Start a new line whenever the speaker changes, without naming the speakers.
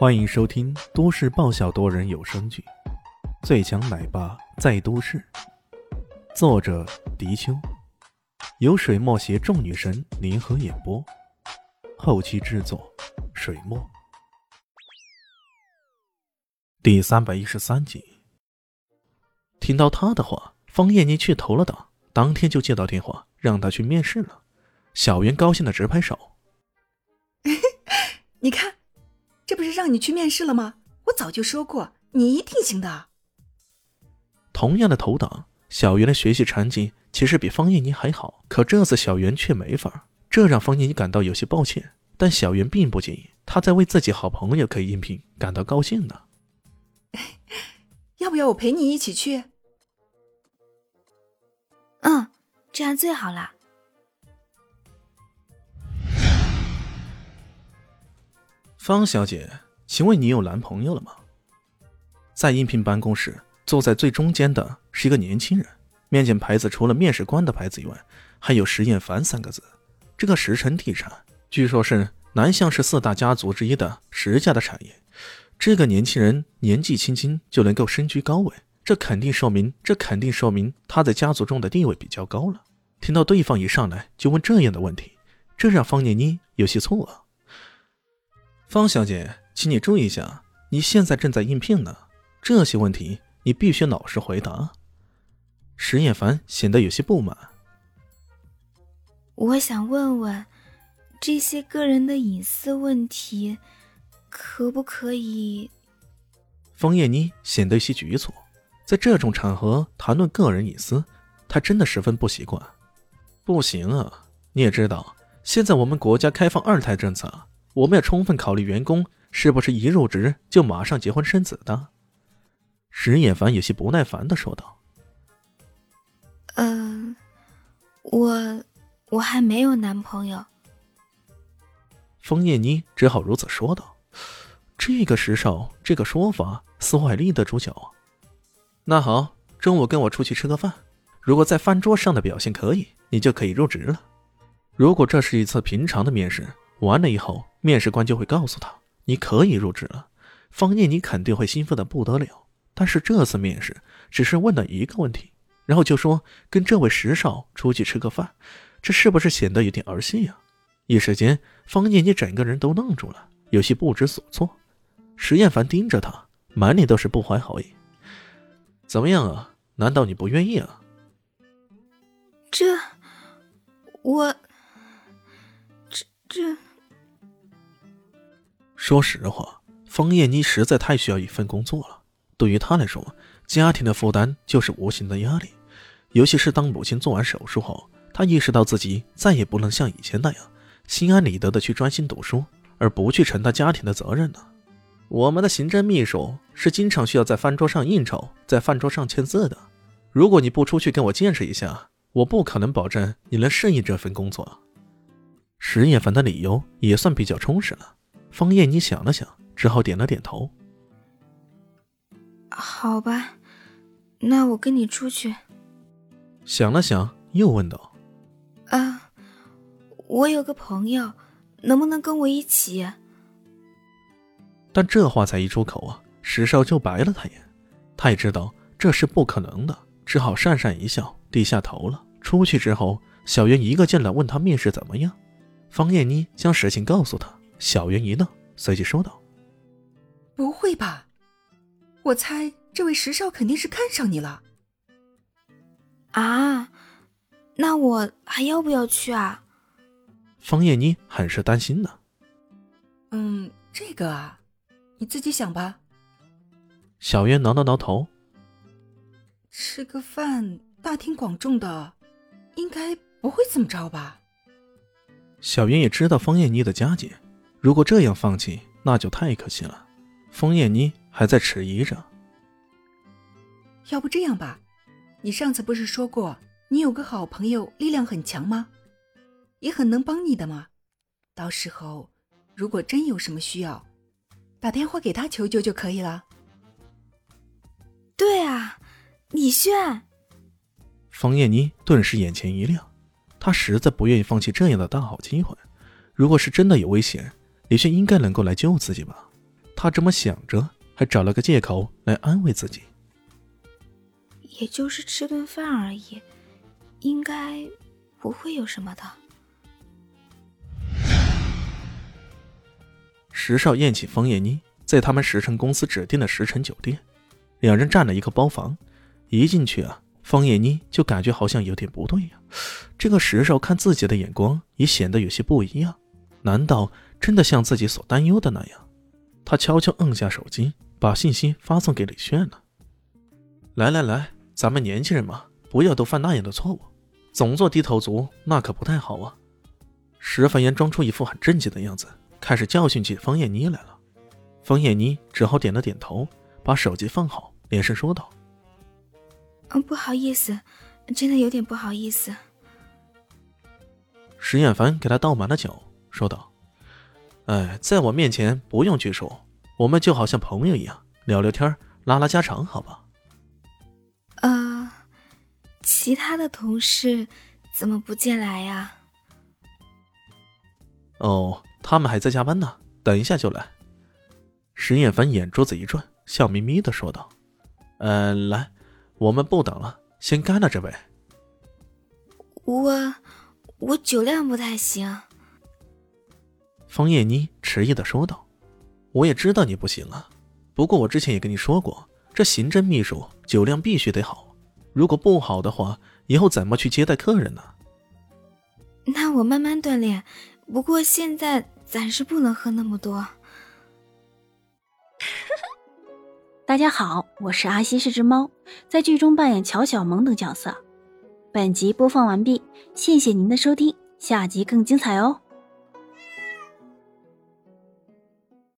欢迎收听都市爆笑多人有声剧《最强奶爸在都市》，作者：迪秋，由水墨携众女神联合演播，后期制作：水墨。第三百一十三集，听到他的话，方艳妮去投了档，当天就接到电话，让他去面试了。小袁高兴的直拍手：“
你看。”这不是让你去面试了吗？我早就说过，你一定行的。
同样的投档，小袁的学习成绩其实比方艳妮还好，可这次小袁却没法，这让方艳妮感到有些抱歉。但小袁并不介意，他在为自己好朋友可以应聘感到高兴呢。
要不要我陪你一起去？
嗯，这样最好了。
方小姐，请问你有男朋友了吗？在应聘办公室，坐在最中间的是一个年轻人，面前牌子除了面试官的牌子以外，还有石艳凡三个字。这个石城地产，据说是南向市四大家族之一的石家的产业。这个年轻人年纪轻轻就能够身居高位，这肯定说明，这肯定说明他在家族中的地位比较高了。听到对方一上来就问这样的问题，这让方念妮有些错愕。方小姐，请你注意一下，你现在正在应聘呢，这些问题你必须老实回答。石艳凡显得有些不满。
我想问问，这些个人的隐私问题，可不可以？
方艳妮显得有些局促，在这种场合谈论个人隐私，她真的十分不习惯。不行啊，你也知道，现在我们国家开放二胎政策。我们要充分考虑员工是不是一入职就马上结婚生子的。石野凡有些不耐烦的说道：“
嗯，我我还没有男朋友。”
枫叶妮只好如此说道：“这个时少，这个说法似乎还立得住脚。”那好，中午跟我出去吃个饭，如果在饭桌上的表现可以，你就可以入职了。如果这是一次平常的面试。完了以后，面试官就会告诉他你可以入职了。方念，你肯定会兴奋的不得了。但是这次面试只是问了一个问题，然后就说跟这位石少出去吃个饭，这是不是显得有点儿戏呀？一时间，方念你整个人都愣住了，有些不知所措。石艳凡盯着他，满脸都是不怀好意。怎么样啊？难道你不愿意啊？
这，我，这这。
说实话，方艳妮实在太需要一份工作了。对于她来说，家庭的负担就是无形的压力。尤其是当母亲做完手术后，她意识到自己再也不能像以前那样心安理得的去专心读书，而不去承担家庭的责任了。我们的行政秘书是经常需要在饭桌上应酬，在饭桌上签字的。如果你不出去跟我见识一下，我不可能保证你能适应这份工作。石叶凡的理由也算比较充实了。方艳妮想了想，只好点了点头。
好吧，那我跟你出去。
想了想，又问道：“
啊，我有个朋友，能不能跟我一起？”
但这话才一出口啊，石少就白了他眼。他也知道这是不可能的，只好讪讪一笑，低下头了。出去之后，小袁一个劲的问他面试怎么样。方艳妮将实情告诉他。小云一愣，随即说道：“
不会吧？我猜这位石少肯定是看上你了。”
啊，那我还要不要去啊？
方艳妮很是担心呢。
嗯，这个啊，你自己想吧。
小云挠了挠头，
吃个饭，大庭广众的，应该不会怎么着吧？
小云也知道方艳妮的家境。如果这样放弃，那就太可惜了。风艳妮还在迟疑着。
要不这样吧，你上次不是说过你有个好朋友力量很强吗？也很能帮你的吗？到时候如果真有什么需要，打电话给他求救就可以了。
对啊，李炫。
方艳妮顿时眼前一亮，她实在不愿意放弃这样的大好机会。如果是真的有危险。李轩应该能够来救自己吧？他这么想着，还找了个借口来安慰自己。
也就是吃顿饭而已，应该不会有什么的。
石少宴请方艳妮，在他们石城公司指定的石城酒店，两人占了一个包房。一进去啊，方艳妮就感觉好像有点不对呀。这个石少看自己的眼光也显得有些不一样，难道真的像自己所担忧的那样？他悄悄摁下手机，把信息发送给李炫了。来来来，咱们年轻人嘛，不要都犯那样的错误，总做低头族那可不太好啊。石凡言装出一副很正经的样子。开始教训起方艳妮来了，方艳妮只好点了点头，把手机放好，连声说道：“
嗯，不好意思，真的有点不好意思。”
石艳凡给他倒满了酒，说道：“哎，在我面前不用拘束，我们就好像朋友一样聊聊天，拉拉家常，好吧？”
呃，其他的同事怎么不进来呀？
哦。他们还在加班呢，等一下就来。石艳凡眼珠子一转，笑眯眯的说道：“呃，来，我们不等了，先干了这杯。”
我我酒量不太行。
方艳妮迟疑的说道：“我也知道你不行啊，不过我之前也跟你说过，这刑侦秘书酒量必须得好，如果不好的话，以后怎么去接待客人呢？”
那我慢慢锻炼。不过现在暂时不能喝那么多。
大家好，我是阿西，是只猫，在剧中扮演乔小萌等角色。本集播放完毕，谢谢您的收听，下集更精彩哦。